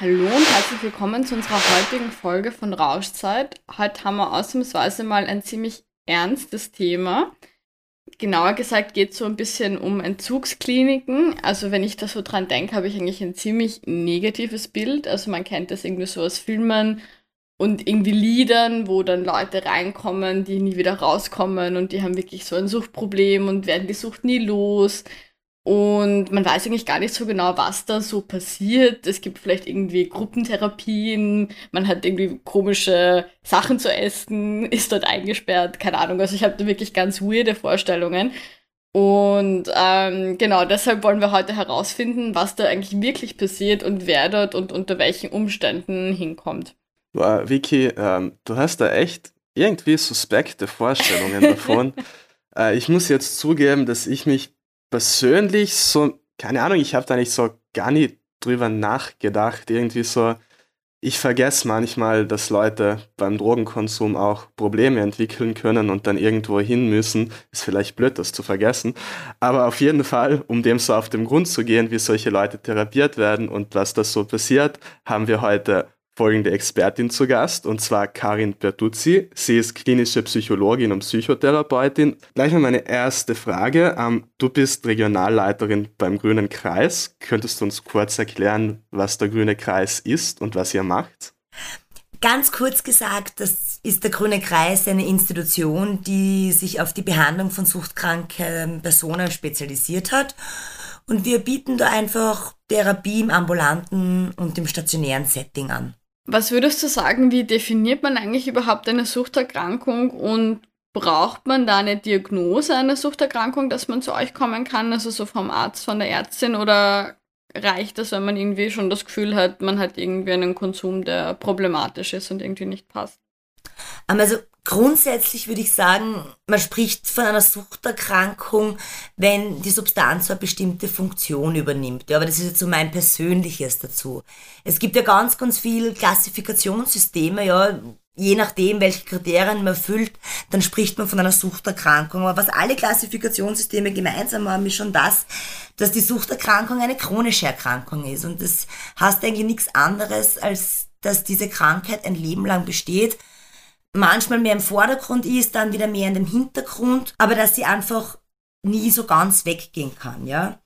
Hallo und herzlich willkommen zu unserer heutigen Folge von Rauschzeit. Heute haben wir ausnahmsweise mal ein ziemlich ernstes Thema. Genauer gesagt geht es so ein bisschen um Entzugskliniken. Also wenn ich da so dran denke, habe ich eigentlich ein ziemlich negatives Bild. Also man kennt das irgendwie so aus Filmen und irgendwie Liedern, wo dann Leute reinkommen, die nie wieder rauskommen und die haben wirklich so ein Suchtproblem und werden die Sucht nie los. Und man weiß eigentlich gar nicht so genau, was da so passiert. Es gibt vielleicht irgendwie Gruppentherapien, man hat irgendwie komische Sachen zu essen, ist dort eingesperrt, keine Ahnung. Also ich habe da wirklich ganz weirde Vorstellungen. Und ähm, genau, deshalb wollen wir heute herausfinden, was da eigentlich wirklich passiert und wer dort und unter welchen Umständen hinkommt. Wow, Vicky, ähm, du hast da echt irgendwie suspekte Vorstellungen davon. äh, ich muss jetzt zugeben, dass ich mich persönlich so, keine Ahnung, ich habe da nicht so gar nicht drüber nachgedacht. Irgendwie so, ich vergesse manchmal, dass Leute beim Drogenkonsum auch Probleme entwickeln können und dann irgendwo hin müssen. Ist vielleicht blöd, das zu vergessen. Aber auf jeden Fall, um dem so auf den Grund zu gehen, wie solche Leute therapiert werden und was das so passiert, haben wir heute folgende Expertin zu Gast, und zwar Karin Bertuzzi. Sie ist klinische Psychologin und Psychotherapeutin. Gleich mal meine erste Frage. Ähm, du bist Regionalleiterin beim Grünen Kreis. Könntest du uns kurz erklären, was der Grüne Kreis ist und was ihr macht? Ganz kurz gesagt, das ist der Grüne Kreis eine Institution, die sich auf die Behandlung von suchtkranken Personen spezialisiert hat. Und wir bieten da einfach Therapie im ambulanten und im stationären Setting an. Was würdest du sagen, wie definiert man eigentlich überhaupt eine Suchterkrankung und braucht man da eine Diagnose einer Suchterkrankung, dass man zu euch kommen kann, also so vom Arzt, von der Ärztin oder reicht das, wenn man irgendwie schon das Gefühl hat, man hat irgendwie einen Konsum, der problematisch ist und irgendwie nicht passt? Ähm, also grundsätzlich würde ich sagen, man spricht von einer Suchterkrankung, wenn die Substanz eine bestimmte Funktion übernimmt. Ja, aber das ist jetzt so mein persönliches dazu. Es gibt ja ganz, ganz viele Klassifikationssysteme, ja, je nachdem, welche Kriterien man erfüllt, dann spricht man von einer Suchterkrankung. Aber was alle Klassifikationssysteme gemeinsam haben, ist schon das, dass die Suchterkrankung eine chronische Erkrankung ist. Und das heißt eigentlich nichts anderes, als dass diese Krankheit ein Leben lang besteht manchmal mehr im Vordergrund ist, dann wieder mehr in dem Hintergrund, aber dass sie einfach nie so ganz weggehen kann, ja.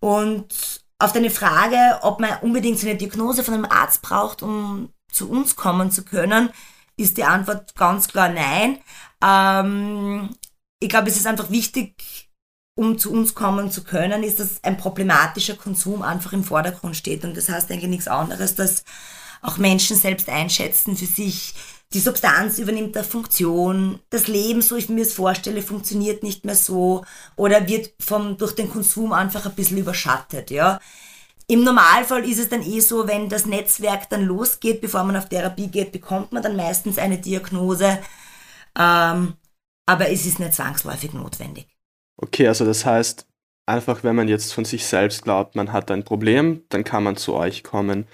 Und auf deine Frage, ob man unbedingt so eine Diagnose von einem Arzt braucht, um zu uns kommen zu können, ist die Antwort ganz klar nein. Ähm, ich glaube, es ist einfach wichtig, um zu uns kommen zu können, ist, dass ein problematischer Konsum einfach im Vordergrund steht. Und das heißt eigentlich nichts anderes, dass auch Menschen selbst einschätzen für sich, die Substanz übernimmt eine Funktion, das Leben, so ich mir es vorstelle, funktioniert nicht mehr so oder wird vom, durch den Konsum einfach ein bisschen überschattet, ja. Im Normalfall ist es dann eh so, wenn das Netzwerk dann losgeht, bevor man auf Therapie geht, bekommt man dann meistens eine Diagnose, ähm, aber es ist nicht zwangsläufig notwendig. Okay, also das heißt, einfach wenn man jetzt von sich selbst glaubt, man hat ein Problem, dann kann man zu euch kommen.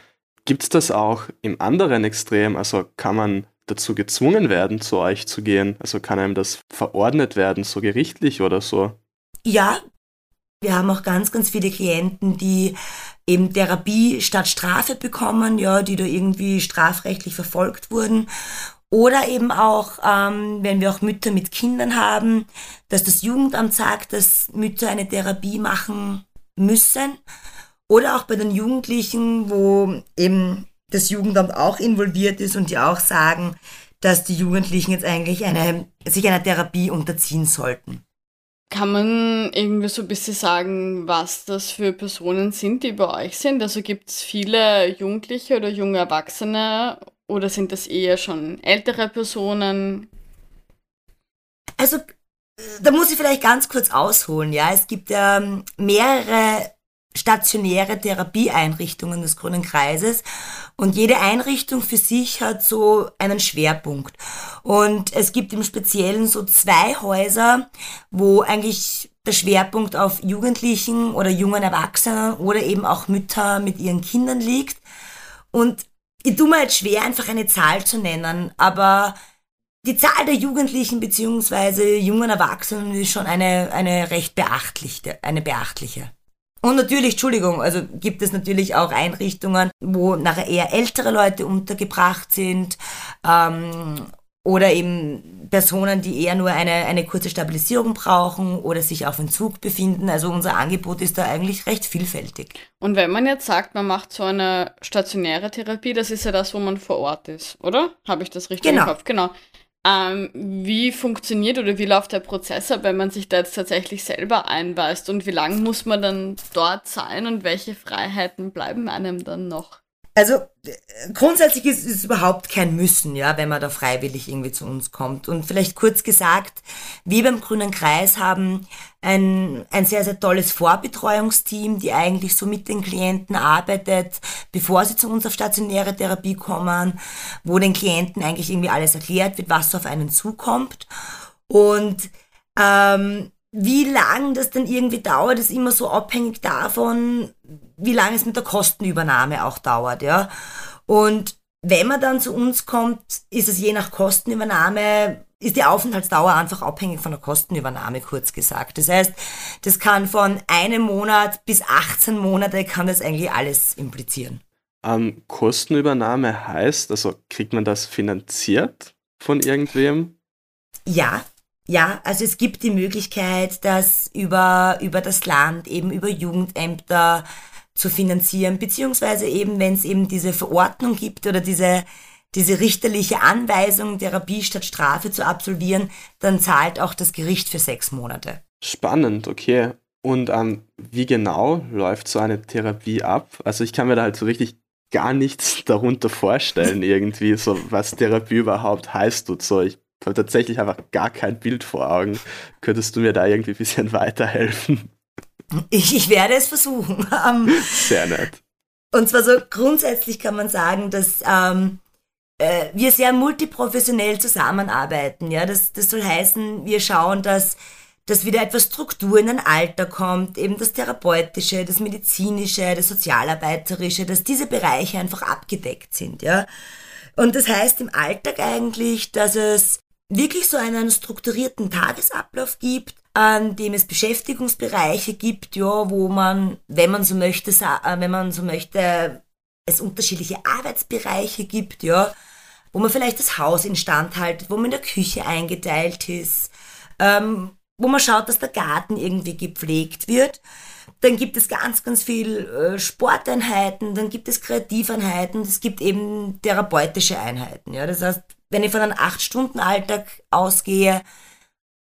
Gibt es das auch im anderen Extrem? Also kann man dazu gezwungen werden, zu euch zu gehen? Also kann einem das verordnet werden, so gerichtlich oder so? Ja, wir haben auch ganz, ganz viele Klienten, die eben Therapie statt Strafe bekommen, ja, die da irgendwie strafrechtlich verfolgt wurden. Oder eben auch, ähm, wenn wir auch Mütter mit Kindern haben, dass das Jugendamt sagt, dass Mütter eine Therapie machen müssen. Oder auch bei den Jugendlichen, wo eben das Jugendamt auch involviert ist und die auch sagen, dass die Jugendlichen jetzt eigentlich eine, sich einer Therapie unterziehen sollten. Kann man irgendwie so ein bisschen sagen, was das für Personen sind, die bei euch sind? Also gibt es viele Jugendliche oder junge Erwachsene oder sind das eher schon ältere Personen? Also da muss ich vielleicht ganz kurz ausholen, ja. Es gibt ähm, mehrere stationäre Therapieeinrichtungen des Grünen Kreises und jede Einrichtung für sich hat so einen Schwerpunkt. Und es gibt im Speziellen so zwei Häuser, wo eigentlich der Schwerpunkt auf Jugendlichen oder jungen Erwachsenen oder eben auch Mütter mit ihren Kindern liegt. Und ich tue mir jetzt schwer, einfach eine Zahl zu nennen, aber die Zahl der Jugendlichen beziehungsweise jungen Erwachsenen ist schon eine, eine recht beachtliche, eine beachtliche. Und natürlich, Entschuldigung, also gibt es natürlich auch Einrichtungen, wo nachher eher ältere Leute untergebracht sind ähm, oder eben Personen, die eher nur eine, eine kurze Stabilisierung brauchen oder sich auf Entzug befinden. Also unser Angebot ist da eigentlich recht vielfältig. Und wenn man jetzt sagt, man macht so eine stationäre Therapie, das ist ja das, wo man vor Ort ist, oder? Habe ich das richtig genau. im Kopf? Genau. Ähm, wie funktioniert oder wie läuft der Prozess ab, wenn man sich da jetzt tatsächlich selber einweist und wie lange muss man dann dort sein und welche Freiheiten bleiben einem dann noch? Also grundsätzlich ist es überhaupt kein Müssen, ja, wenn man da freiwillig irgendwie zu uns kommt. Und vielleicht kurz gesagt, wir beim Grünen Kreis haben ein, ein sehr, sehr tolles Vorbetreuungsteam, die eigentlich so mit den Klienten arbeitet, bevor sie zu uns auf stationäre Therapie kommen, wo den Klienten eigentlich irgendwie alles erklärt wird, was auf einen zukommt. Und ähm, wie lang das dann irgendwie dauert, ist immer so abhängig davon, wie lange es mit der Kostenübernahme auch dauert, ja. Und wenn man dann zu uns kommt, ist es je nach Kostenübernahme, ist die Aufenthaltsdauer einfach abhängig von der Kostenübernahme, kurz gesagt. Das heißt, das kann von einem Monat bis 18 Monate kann das eigentlich alles implizieren. Ähm, Kostenübernahme heißt, also kriegt man das finanziert von irgendwem? Ja, ja, also es gibt die Möglichkeit, das über, über das Land, eben über Jugendämter zu finanzieren, beziehungsweise eben, wenn es eben diese Verordnung gibt oder diese, diese richterliche Anweisung, Therapie statt Strafe zu absolvieren, dann zahlt auch das Gericht für sechs Monate. Spannend, okay. Und ähm, wie genau läuft so eine Therapie ab? Also ich kann mir da halt so richtig gar nichts darunter vorstellen, irgendwie, so was Therapie überhaupt heißt und so. Ich habe tatsächlich einfach gar kein Bild vor Augen. Könntest du mir da irgendwie ein bisschen weiterhelfen? Ich, ich werde es versuchen. Ähm, sehr nett. Und zwar so grundsätzlich kann man sagen, dass ähm, äh, wir sehr multiprofessionell zusammenarbeiten. Ja, das, das soll heißen, wir schauen, dass dass wieder etwas Struktur in ein Alter kommt, eben das Therapeutische, das Medizinische, das Sozialarbeiterische, dass diese Bereiche einfach abgedeckt sind, ja. Und das heißt im Alltag eigentlich, dass es wirklich so einen strukturierten Tagesablauf gibt, an dem es Beschäftigungsbereiche gibt, ja, wo man, wenn man so möchte, äh, wenn man so möchte, es unterschiedliche Arbeitsbereiche gibt, ja, wo man vielleicht das Haus instand haltet, wo man in der Küche eingeteilt ist, ähm, wo man schaut, dass der Garten irgendwie gepflegt wird. Dann gibt es ganz, ganz viel äh, Sporteinheiten, dann gibt es Kreativeinheiten, es gibt eben therapeutische Einheiten. Ja, das heißt, wenn ich von einem 8-Stunden-Alltag ausgehe,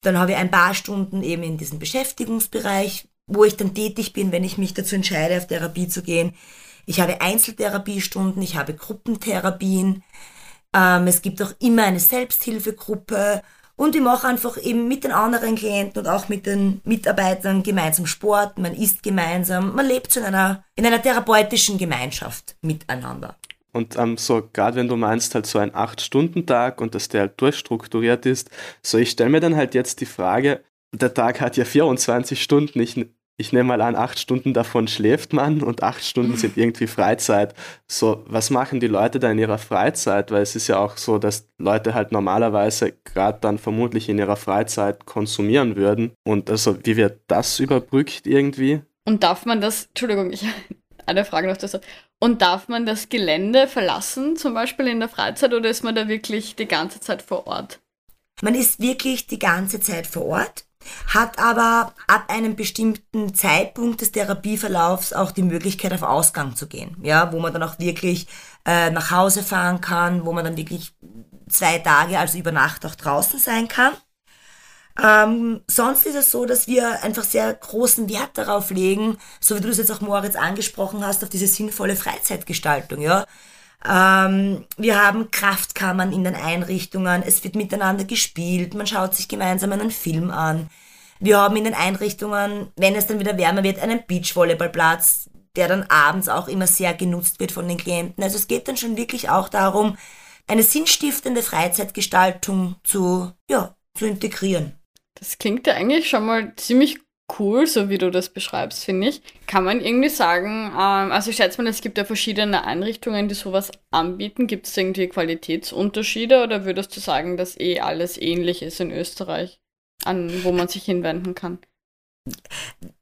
dann habe ich ein paar Stunden eben in diesem Beschäftigungsbereich, wo ich dann tätig bin, wenn ich mich dazu entscheide, auf Therapie zu gehen. Ich habe Einzeltherapiestunden, ich habe Gruppentherapien. Ähm, es gibt auch immer eine Selbsthilfegruppe und ich mache einfach eben mit den anderen Klienten und auch mit den Mitarbeitern gemeinsam Sport, man isst gemeinsam, man lebt in einer, in einer therapeutischen Gemeinschaft miteinander. Und ähm, so, gerade wenn du meinst, halt so ein 8-Stunden-Tag und dass der halt durchstrukturiert ist, so ich stelle mir dann halt jetzt die Frage, der Tag hat ja 24 Stunden, ich, ich nehme mal an, 8 Stunden davon schläft man und 8 Stunden sind irgendwie Freizeit. So, was machen die Leute da in ihrer Freizeit? Weil es ist ja auch so, dass Leute halt normalerweise gerade dann vermutlich in ihrer Freizeit konsumieren würden. Und also, wie wird das überbrückt irgendwie? Und darf man das, Entschuldigung, ich eine Frage noch dazu. Und darf man das Gelände verlassen, zum Beispiel in der Freizeit, oder ist man da wirklich die ganze Zeit vor Ort? Man ist wirklich die ganze Zeit vor Ort, hat aber ab einem bestimmten Zeitpunkt des Therapieverlaufs auch die Möglichkeit, auf Ausgang zu gehen. Ja, wo man dann auch wirklich äh, nach Hause fahren kann, wo man dann wirklich zwei Tage, also über Nacht auch draußen sein kann. Ähm, sonst ist es so, dass wir einfach sehr großen Wert darauf legen, so wie du das jetzt auch Moritz angesprochen hast, auf diese sinnvolle Freizeitgestaltung, ja. Ähm, wir haben Kraftkammern in den Einrichtungen. Es wird miteinander gespielt. Man schaut sich gemeinsam einen Film an. Wir haben in den Einrichtungen, wenn es dann wieder wärmer wird, einen Beachvolleyballplatz, der dann abends auch immer sehr genutzt wird von den Klienten. Also es geht dann schon wirklich auch darum, eine sinnstiftende Freizeitgestaltung zu, ja, zu integrieren. Das klingt ja eigentlich schon mal ziemlich cool, so wie du das beschreibst, finde ich. Kann man irgendwie sagen, ähm, also ich schätze mal, es gibt ja verschiedene Einrichtungen, die sowas anbieten. Gibt es irgendwie Qualitätsunterschiede oder würdest du sagen, dass eh alles ähnlich ist in Österreich, an wo man sich hinwenden kann?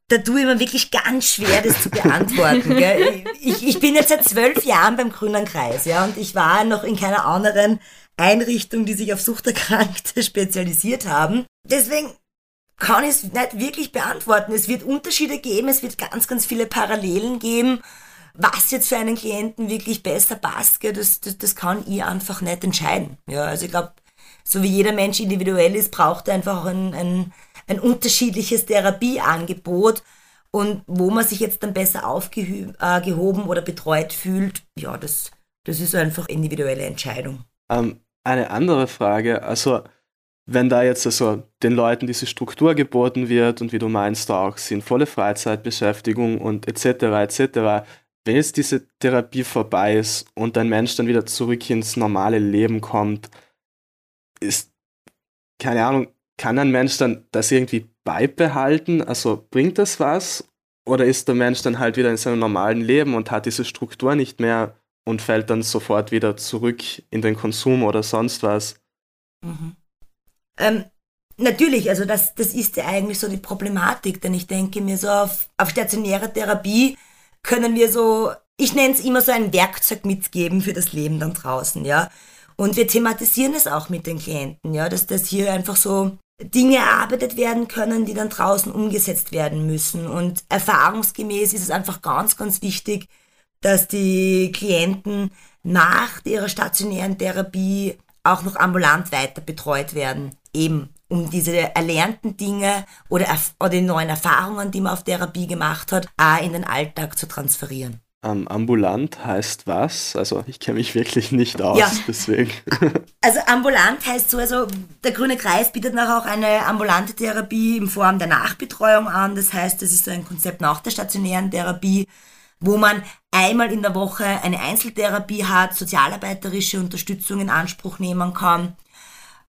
Da tue ich mir wirklich ganz schwer, das zu beantworten. Gell? Ich, ich bin jetzt seit zwölf Jahren beim Grünen Kreis, ja, und ich war noch in keiner anderen Einrichtung, die sich auf Suchterkrankte spezialisiert haben. Deswegen kann ich es nicht wirklich beantworten. Es wird Unterschiede geben, es wird ganz, ganz viele Parallelen geben. Was jetzt für einen Klienten wirklich besser passt, das, das, das kann ich einfach nicht entscheiden. Ja, also ich glaube, so wie jeder Mensch individuell ist, braucht er einfach ein, ein, ein unterschiedliches Therapieangebot. Und wo man sich jetzt dann besser aufgehoben äh, oder betreut fühlt, ja, das, das ist einfach individuelle Entscheidung. Ähm, eine andere Frage, also wenn da jetzt also den Leuten diese Struktur geboten wird und wie du meinst auch sinnvolle Freizeitbeschäftigung und etc. etc. Wenn jetzt diese Therapie vorbei ist und ein Mensch dann wieder zurück ins normale Leben kommt, ist keine Ahnung, kann ein Mensch dann das irgendwie beibehalten? Also bringt das was? Oder ist der Mensch dann halt wieder in seinem normalen Leben und hat diese Struktur nicht mehr und fällt dann sofort wieder zurück in den Konsum oder sonst was? Mhm. Ähm, natürlich, also das, das ist ja eigentlich so die Problematik, denn ich denke mir so, auf, auf stationäre Therapie können wir so, ich nenne es immer so ein Werkzeug mitgeben für das Leben dann draußen, ja. Und wir thematisieren es auch mit den Klienten, ja, dass das hier einfach so Dinge erarbeitet werden können, die dann draußen umgesetzt werden müssen. Und erfahrungsgemäß ist es einfach ganz, ganz wichtig, dass die Klienten nach ihrer stationären Therapie auch noch ambulant weiter betreut werden eben um diese erlernten Dinge oder, oder die neuen Erfahrungen, die man auf Therapie gemacht hat, auch in den Alltag zu transferieren. Ähm, ambulant heißt was? Also ich kenne mich wirklich nicht aus, ja. deswegen. Also ambulant heißt so, also der Grüne Kreis bietet nachher auch eine ambulante Therapie in Form der Nachbetreuung an. Das heißt, das ist so ein Konzept nach der stationären Therapie, wo man einmal in der Woche eine Einzeltherapie hat, sozialarbeiterische Unterstützung in Anspruch nehmen kann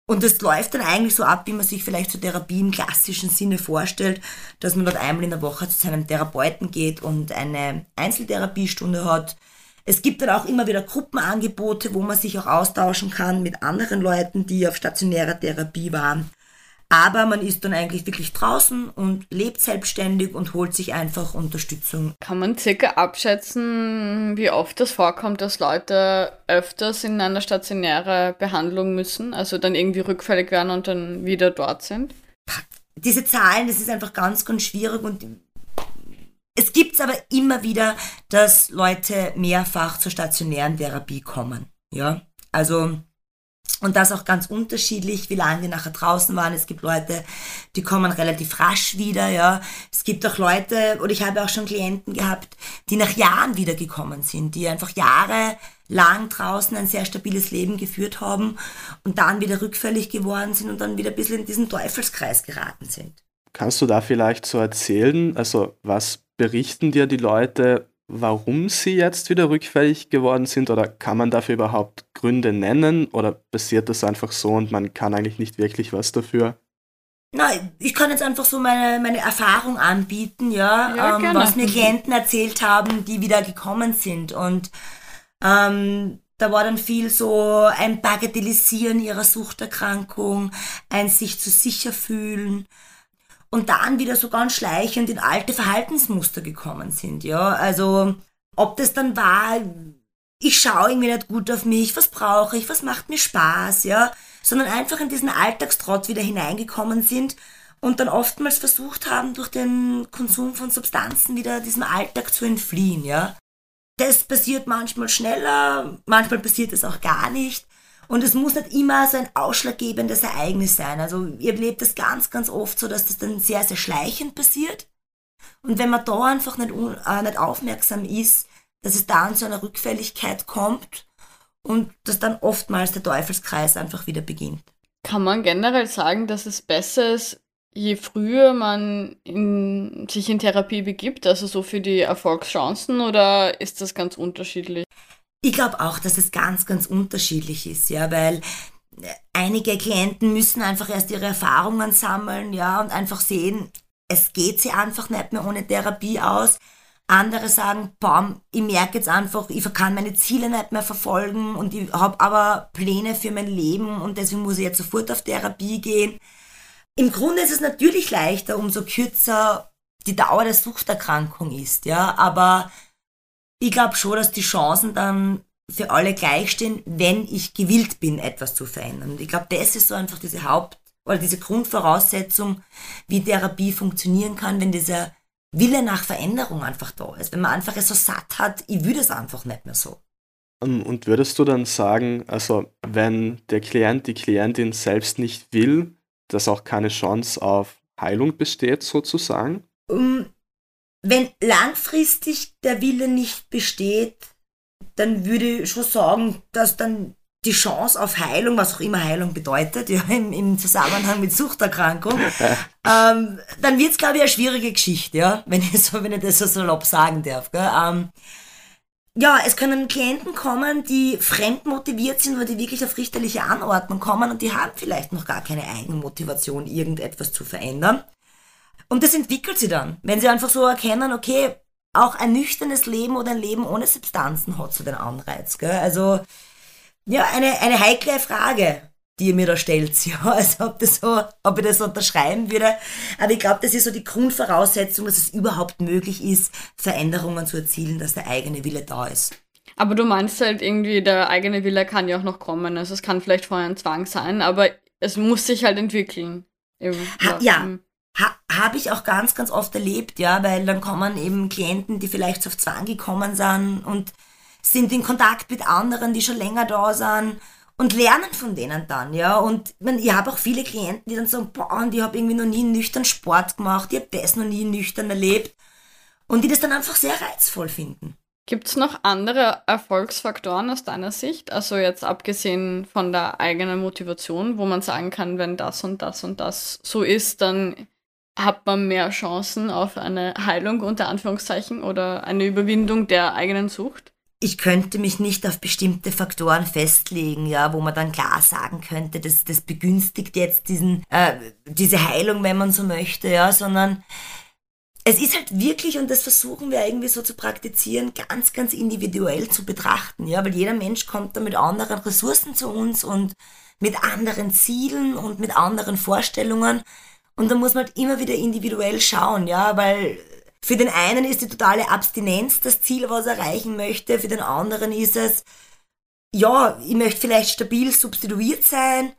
und das läuft dann eigentlich so ab, wie man sich vielleicht zur Therapie im klassischen Sinne vorstellt, dass man dort einmal in der Woche zu seinem Therapeuten geht und eine Einzeltherapiestunde hat. Es gibt dann auch immer wieder Gruppenangebote, wo man sich auch austauschen kann mit anderen Leuten, die auf stationärer Therapie waren. Aber man ist dann eigentlich wirklich draußen und lebt selbstständig und holt sich einfach Unterstützung. Kann man circa abschätzen, wie oft das vorkommt, dass Leute öfters in eine stationäre Behandlung müssen, also dann irgendwie rückfällig werden und dann wieder dort sind? Diese Zahlen, das ist einfach ganz, ganz schwierig und es gibt es aber immer wieder, dass Leute mehrfach zur stationären Therapie kommen. Ja, also und das auch ganz unterschiedlich, wie lange die nachher draußen waren. Es gibt Leute, die kommen relativ rasch wieder, ja. Es gibt auch Leute, oder ich habe auch schon Klienten gehabt, die nach Jahren wiedergekommen sind, die einfach jahrelang draußen ein sehr stabiles Leben geführt haben und dann wieder rückfällig geworden sind und dann wieder ein bisschen in diesen Teufelskreis geraten sind. Kannst du da vielleicht so erzählen, also was berichten dir die Leute, warum sie jetzt wieder rückfällig geworden sind oder kann man dafür überhaupt Gründe nennen oder passiert das einfach so und man kann eigentlich nicht wirklich was dafür? Nein, ich kann jetzt einfach so meine, meine Erfahrung anbieten, ja, ja ähm, was mir Klienten erzählt haben, die wieder gekommen sind. Und ähm, da war dann viel so ein Bagatellisieren ihrer Suchterkrankung, ein sich zu sicher fühlen, und dann wieder so ganz schleichend in alte Verhaltensmuster gekommen sind, ja. Also, ob das dann war, ich schaue irgendwie nicht gut auf mich, was brauche ich, was macht mir Spaß, ja, sondern einfach in diesen Alltagstrott wieder hineingekommen sind und dann oftmals versucht haben, durch den Konsum von Substanzen wieder diesem Alltag zu entfliehen, ja. Das passiert manchmal schneller, manchmal passiert es auch gar nicht. Und es muss nicht immer so ein ausschlaggebendes Ereignis sein. Also ihr erlebt das ganz, ganz oft so, dass das dann sehr, sehr schleichend passiert. Und wenn man da einfach nicht, äh, nicht aufmerksam ist, dass es da zu einer Rückfälligkeit kommt und dass dann oftmals der Teufelskreis einfach wieder beginnt. Kann man generell sagen, dass es besser ist, je früher man in, sich in Therapie begibt, also so für die Erfolgschancen, oder ist das ganz unterschiedlich? Ich glaube auch, dass es ganz, ganz unterschiedlich ist, ja, weil einige Klienten müssen einfach erst ihre Erfahrungen sammeln, ja, und einfach sehen, es geht sie einfach nicht mehr ohne Therapie aus. Andere sagen, bam, ich merke jetzt einfach, ich kann meine Ziele nicht mehr verfolgen und ich habe aber Pläne für mein Leben und deswegen muss ich jetzt sofort auf Therapie gehen. Im Grunde ist es natürlich leichter, umso kürzer die Dauer der Suchterkrankung ist, ja, aber ich glaube schon, dass die Chancen dann für alle gleich stehen, wenn ich gewillt bin, etwas zu verändern. Und ich glaube, das ist so einfach diese Haupt- oder diese Grundvoraussetzung, wie Therapie funktionieren kann, wenn dieser Wille nach Veränderung einfach da ist. Wenn man einfach es so satt hat, ich würde es einfach nicht mehr so. Ähm, und würdest du dann sagen, also wenn der Klient, die Klientin selbst nicht will, dass auch keine Chance auf Heilung besteht, sozusagen? Um, wenn langfristig der Wille nicht besteht, dann würde ich schon sagen, dass dann die Chance auf Heilung, was auch immer Heilung bedeutet, ja, im, im Zusammenhang mit Suchterkrankung, ähm, dann wird es, glaube ich, eine schwierige Geschichte, ja, wenn ich, so, wenn ich das so salopp sagen darf. Gell? Ähm, ja, es können Klienten kommen, die fremd motiviert sind oder die wirklich auf richterliche Anordnung kommen und die haben vielleicht noch gar keine Eigenmotivation, irgendetwas zu verändern. Und das entwickelt sie dann, wenn sie einfach so erkennen, okay, auch ein nüchternes Leben oder ein Leben ohne Substanzen hat so den Anreiz. Gell? Also ja, eine, eine heikle Frage, die ihr mir da stellt. Ja, also ob, das so, ob ich das unterschreiben würde. Aber ich glaube, das ist so die Grundvoraussetzung, dass es überhaupt möglich ist, Veränderungen zu erzielen, dass der eigene Wille da ist. Aber du meinst halt irgendwie, der eigene Wille kann ja auch noch kommen. Also es kann vielleicht vorher ein Zwang sein, aber es muss sich halt entwickeln. Ha, ja, ha, habe ich auch ganz, ganz oft erlebt, ja, weil dann kommen eben Klienten, die vielleicht auf Zwang gekommen sind und sind in Kontakt mit anderen, die schon länger da sind und lernen von denen dann, ja. Und man, ich habe auch viele Klienten, die dann sagen, boah, und ich habe irgendwie noch nie nüchtern Sport gemacht, ich habe das noch nie nüchtern erlebt und die das dann einfach sehr reizvoll finden. Gibt es noch andere Erfolgsfaktoren aus deiner Sicht? Also jetzt abgesehen von der eigenen Motivation, wo man sagen kann, wenn das und das und das so ist, dann hat man mehr Chancen auf eine Heilung unter Anführungszeichen oder eine Überwindung der eigenen Sucht? ich könnte mich nicht auf bestimmte Faktoren festlegen, ja, wo man dann klar sagen könnte, das, das begünstigt jetzt diesen, äh, diese Heilung, wenn man so möchte, ja, sondern es ist halt wirklich, und das versuchen wir irgendwie so zu praktizieren, ganz, ganz individuell zu betrachten, ja, weil jeder Mensch kommt da mit anderen Ressourcen zu uns und mit anderen Zielen und mit anderen Vorstellungen. Und da muss man halt immer wieder individuell schauen, ja, weil für den einen ist die totale Abstinenz das Ziel, was er erreichen möchte. Für den anderen ist es, ja, ich möchte vielleicht stabil substituiert sein.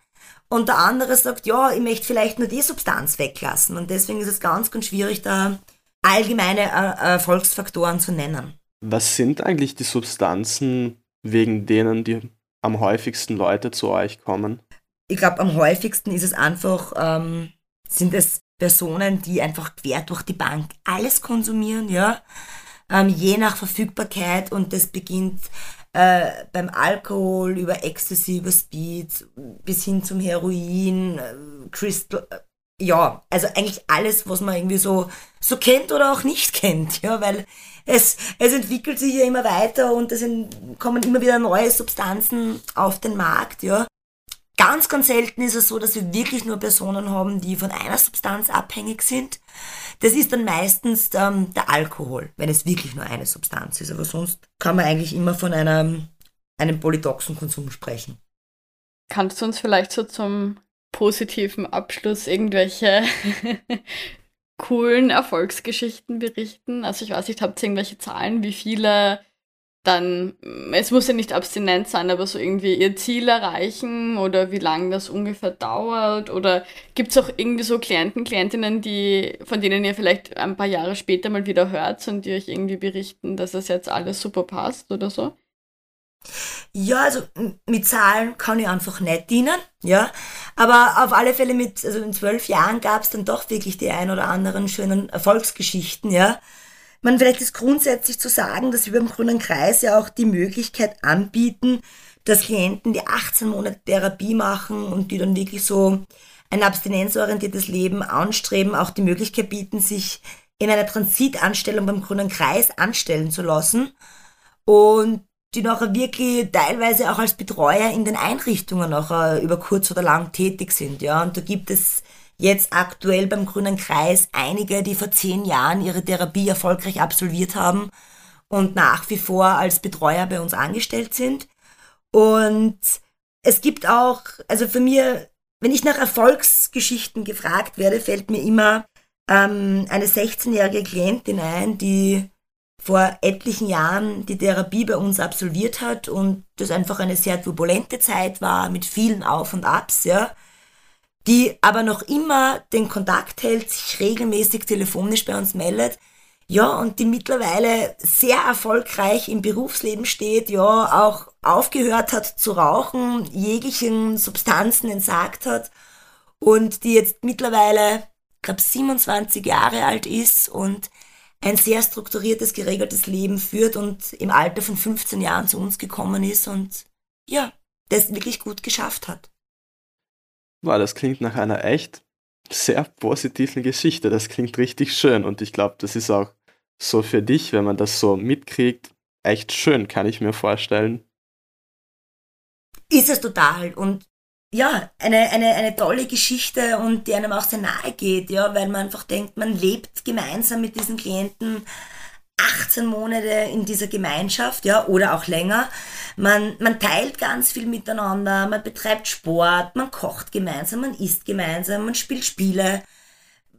Und der andere sagt, ja, ich möchte vielleicht nur die Substanz weglassen. Und deswegen ist es ganz, ganz schwierig, da allgemeine äh, Erfolgsfaktoren zu nennen. Was sind eigentlich die Substanzen, wegen denen die am häufigsten Leute zu euch kommen? Ich glaube, am häufigsten ist es einfach, ähm, sind es Personen, die einfach quer durch die Bank alles konsumieren, ja, ähm, je nach Verfügbarkeit und das beginnt äh, beim Alkohol über Ecstasy, über Speed bis hin zum Heroin, äh, Crystal, äh, ja, also eigentlich alles, was man irgendwie so, so kennt oder auch nicht kennt, ja, weil es, es entwickelt sich ja immer weiter und es kommen immer wieder neue Substanzen auf den Markt, ja. Ganz, ganz selten ist es so, dass wir wirklich nur Personen haben, die von einer Substanz abhängig sind. Das ist dann meistens ähm, der Alkohol, wenn es wirklich nur eine Substanz ist. Aber sonst kann man eigentlich immer von einem, einem polydoxen Konsum sprechen. Kannst du uns vielleicht so zum positiven Abschluss irgendwelche coolen Erfolgsgeschichten berichten? Also ich weiß nicht, habt ihr irgendwelche Zahlen, wie viele dann, es muss ja nicht abstinent sein, aber so irgendwie ihr Ziel erreichen oder wie lange das ungefähr dauert oder gibt es auch irgendwie so Klienten, Klientinnen, die, von denen ihr vielleicht ein paar Jahre später mal wieder hört und die euch irgendwie berichten, dass das jetzt alles super passt oder so? Ja, also mit Zahlen kann ich einfach nicht dienen, ja. Aber auf alle Fälle mit, also in zwölf Jahren gab es dann doch wirklich die ein oder anderen schönen Erfolgsgeschichten, ja man vielleicht ist grundsätzlich zu sagen, dass wir beim Grünen Kreis ja auch die Möglichkeit anbieten, dass Klienten, die 18 Monate Therapie machen und die dann wirklich so ein abstinenzorientiertes Leben anstreben, auch die Möglichkeit bieten, sich in einer Transitanstellung beim Grünen Kreis anstellen zu lassen und die nachher wirklich teilweise auch als Betreuer in den Einrichtungen nachher über kurz oder lang tätig sind, ja. Und da gibt es jetzt aktuell beim Grünen Kreis einige, die vor zehn Jahren ihre Therapie erfolgreich absolviert haben und nach wie vor als Betreuer bei uns angestellt sind. Und es gibt auch, also für mir, wenn ich nach Erfolgsgeschichten gefragt werde, fällt mir immer ähm, eine 16-jährige Klientin ein, die vor etlichen Jahren die Therapie bei uns absolviert hat und das einfach eine sehr turbulente Zeit war mit vielen Auf und Abs, ja, die aber noch immer den Kontakt hält, sich regelmäßig telefonisch bei uns meldet, ja, und die mittlerweile sehr erfolgreich im Berufsleben steht, ja, auch aufgehört hat zu rauchen, jeglichen Substanzen entsagt hat und die jetzt mittlerweile, glaube 27 Jahre alt ist und ein sehr strukturiertes, geregeltes Leben führt und im Alter von 15 Jahren zu uns gekommen ist und ja, das wirklich gut geschafft hat. Wow, das klingt nach einer echt sehr positiven Geschichte. Das klingt richtig schön und ich glaube, das ist auch so für dich, wenn man das so mitkriegt, echt schön, kann ich mir vorstellen. Ist es total und ja, eine, eine, eine tolle Geschichte und die einem auch sehr nahe geht, ja, weil man einfach denkt, man lebt gemeinsam mit diesen Klienten 18 Monate in dieser Gemeinschaft, ja, oder auch länger. Man, man teilt ganz viel miteinander, man betreibt Sport, man kocht gemeinsam, man isst gemeinsam, man spielt Spiele.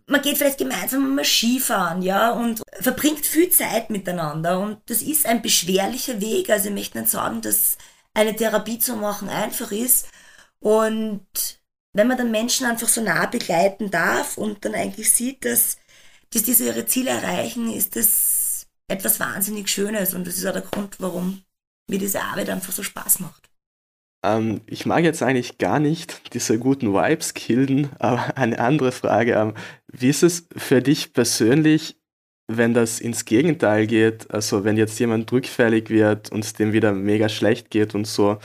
Man geht vielleicht gemeinsam mal Skifahren, ja, und verbringt viel Zeit miteinander. Und das ist ein beschwerlicher Weg. Also ich möchte nicht sagen, dass eine Therapie zu machen einfach ist. Und wenn man dann Menschen einfach so nah begleiten darf und dann eigentlich sieht, dass, dass diese ihre Ziele erreichen, ist das etwas wahnsinnig Schönes. Und das ist auch der Grund, warum mir diese Arbeit einfach so Spaß macht. Ähm, ich mag jetzt eigentlich gar nicht diese guten Vibes killen, aber eine andere Frage. Ähm, wie ist es für dich persönlich, wenn das ins Gegenteil geht? Also wenn jetzt jemand rückfällig wird und es dem wieder mega schlecht geht und so,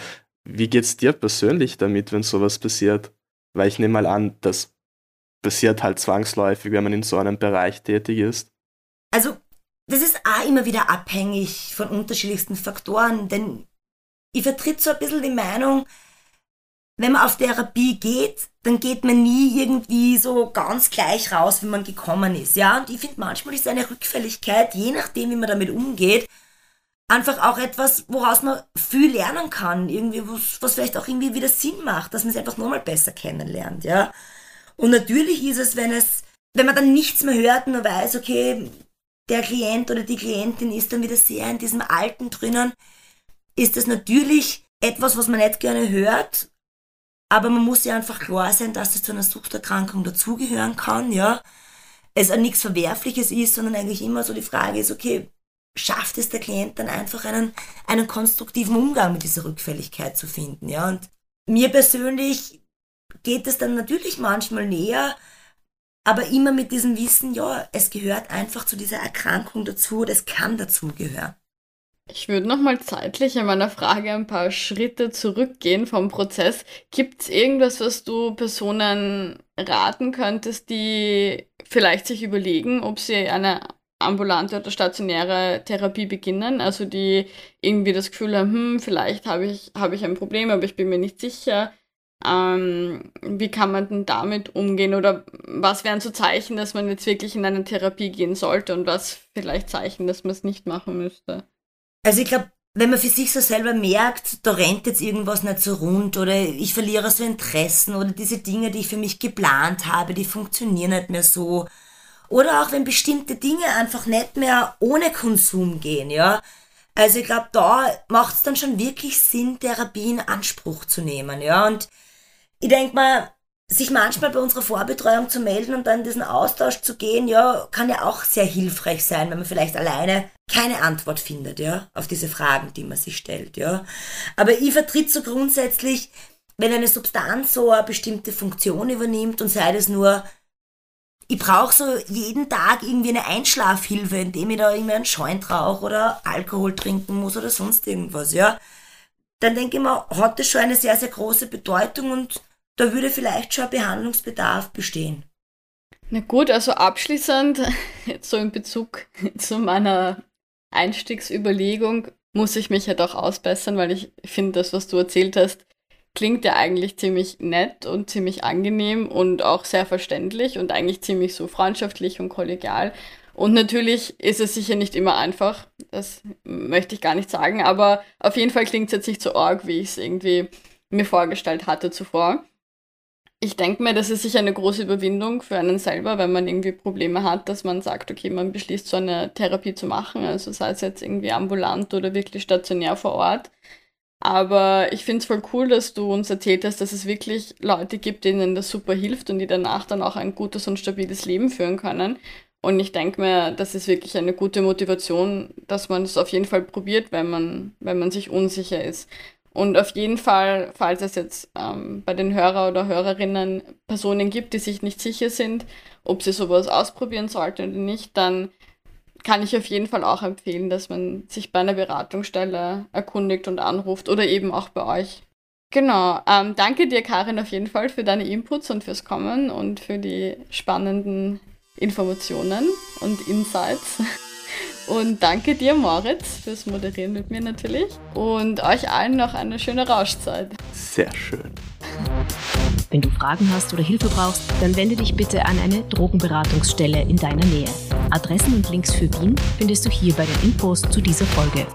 wie geht's dir persönlich damit, wenn sowas passiert? Weil ich nehme mal an, das passiert halt zwangsläufig, wenn man in so einem Bereich tätig ist. Also, das ist auch immer wieder abhängig von unterschiedlichsten Faktoren, denn ich vertritt so ein bisschen die Meinung, wenn man auf Therapie geht, dann geht man nie irgendwie so ganz gleich raus, wie man gekommen ist. Ja, und ich finde manchmal ist eine Rückfälligkeit, je nachdem, wie man damit umgeht, einfach auch etwas, woraus man viel lernen kann, irgendwie, was, was vielleicht auch irgendwie wieder Sinn macht, dass man es einfach nochmal besser kennenlernt, ja. Und natürlich ist es, wenn es, wenn man dann nichts mehr hört und weiß, okay, der Klient oder die Klientin ist dann wieder sehr in diesem Alten drinnen, ist das natürlich etwas, was man nicht gerne hört, aber man muss ja einfach klar sein, dass es zu einer Suchterkrankung dazugehören kann, ja. Es auch nichts Verwerfliches ist, sondern eigentlich immer so die Frage ist, okay, schafft es der Klient dann einfach einen, einen konstruktiven Umgang mit dieser Rückfälligkeit zu finden. Ja? Und mir persönlich geht es dann natürlich manchmal näher, aber immer mit diesem Wissen, ja, es gehört einfach zu dieser Erkrankung dazu, das kann dazugehören. Ich würde nochmal zeitlich in meiner Frage ein paar Schritte zurückgehen vom Prozess. Gibt es irgendwas, was du Personen raten könntest, die vielleicht sich überlegen, ob sie eine ambulante oder stationäre Therapie beginnen, also die irgendwie das Gefühl haben, hm, vielleicht habe ich, hab ich ein Problem, aber ich bin mir nicht sicher. Ähm, wie kann man denn damit umgehen oder was wären so Zeichen, dass man jetzt wirklich in eine Therapie gehen sollte und was vielleicht Zeichen, dass man es nicht machen müsste? Also ich glaube, wenn man für sich so selber merkt, da rennt jetzt irgendwas nicht so rund oder ich verliere so Interessen oder diese Dinge, die ich für mich geplant habe, die funktionieren nicht mehr so oder auch wenn bestimmte Dinge einfach nicht mehr ohne Konsum gehen, ja. Also ich glaube, da macht es dann schon wirklich Sinn, Therapie in Anspruch zu nehmen, ja. Und ich denke mal, sich manchmal bei unserer Vorbetreuung zu melden und dann in diesen Austausch zu gehen, ja, kann ja auch sehr hilfreich sein, wenn man vielleicht alleine keine Antwort findet, ja, auf diese Fragen, die man sich stellt, ja. Aber ich vertritt so grundsätzlich, wenn eine Substanz so eine bestimmte Funktion übernimmt und sei das nur ich brauche so jeden Tag irgendwie eine Einschlafhilfe, indem ich da irgendwie einen Joint rauche oder Alkohol trinken muss oder sonst irgendwas, ja. dann denke ich mal, hat das schon eine sehr, sehr große Bedeutung und da würde vielleicht schon Behandlungsbedarf bestehen. Na gut, also abschließend, jetzt so in Bezug zu meiner Einstiegsüberlegung, muss ich mich halt auch ausbessern, weil ich finde, das, was du erzählt hast, klingt ja eigentlich ziemlich nett und ziemlich angenehm und auch sehr verständlich und eigentlich ziemlich so freundschaftlich und kollegial. Und natürlich ist es sicher nicht immer einfach, das möchte ich gar nicht sagen, aber auf jeden Fall klingt es jetzt nicht so arg, wie ich es irgendwie mir vorgestellt hatte zuvor. Ich denke mir, das ist sicher eine große Überwindung für einen selber, wenn man irgendwie Probleme hat, dass man sagt, okay, man beschließt so eine Therapie zu machen, also sei es jetzt irgendwie ambulant oder wirklich stationär vor Ort. Aber ich finde es voll cool, dass du uns erzählt hast, dass es wirklich Leute gibt, denen das super hilft und die danach dann auch ein gutes und stabiles Leben führen können. Und ich denke mir, das ist wirklich eine gute Motivation, dass man es auf jeden Fall probiert, wenn man, wenn man sich unsicher ist. Und auf jeden Fall, falls es jetzt ähm, bei den Hörer oder Hörerinnen Personen gibt, die sich nicht sicher sind, ob sie sowas ausprobieren sollten oder nicht, dann kann ich auf jeden Fall auch empfehlen, dass man sich bei einer Beratungsstelle erkundigt und anruft oder eben auch bei euch. Genau. Ähm, danke dir, Karin, auf jeden Fall für deine Inputs und fürs Kommen und für die spannenden Informationen und Insights. Und danke dir, Moritz, fürs Moderieren mit mir natürlich. Und euch allen noch eine schöne Rauschzeit. Sehr schön. Wenn du Fragen hast oder Hilfe brauchst, dann wende dich bitte an eine Drogenberatungsstelle in deiner Nähe. Adressen und Links für Wien findest du hier bei den Infos zu dieser Folge.